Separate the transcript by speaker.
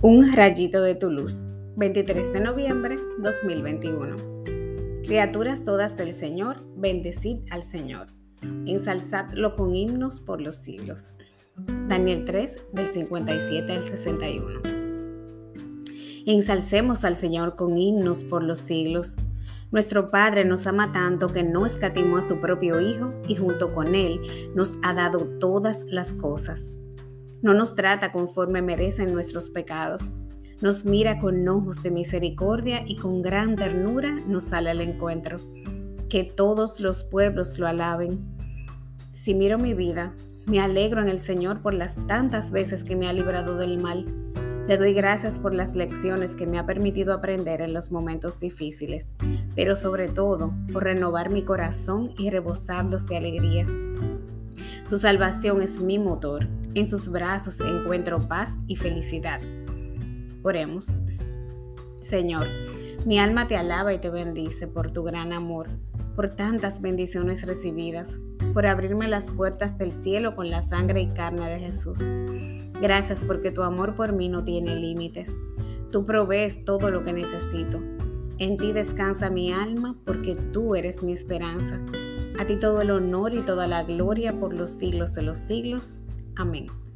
Speaker 1: Un rayito de tu luz, 23 de noviembre 2021. Criaturas todas del Señor, bendecid al Señor. Ensalzadlo con himnos por los siglos. Daniel 3, del 57 al 61. Ensalcemos al Señor con himnos por los siglos. Nuestro Padre nos ama tanto que no escatimó a su propio Hijo y junto con Él nos ha dado todas las cosas. No nos trata conforme merecen nuestros pecados. Nos mira con ojos de misericordia y con gran ternura nos sale al encuentro. Que todos los pueblos lo alaben. Si miro mi vida, me alegro en el Señor por las tantas veces que me ha librado del mal. Le doy gracias por las lecciones que me ha permitido aprender en los momentos difíciles, pero sobre todo por renovar mi corazón y rebosarlos de alegría. Su salvación es mi motor en sus brazos encuentro paz y felicidad. Oremos. Señor, mi alma te alaba y te bendice por tu gran amor, por tantas bendiciones recibidas, por abrirme las puertas del cielo con la sangre y carne de Jesús. Gracias porque tu amor por mí no tiene límites. Tú provees todo lo que necesito. En ti descansa mi alma porque tú eres mi esperanza. A ti todo el honor y toda la gloria por los siglos de los siglos. Amém.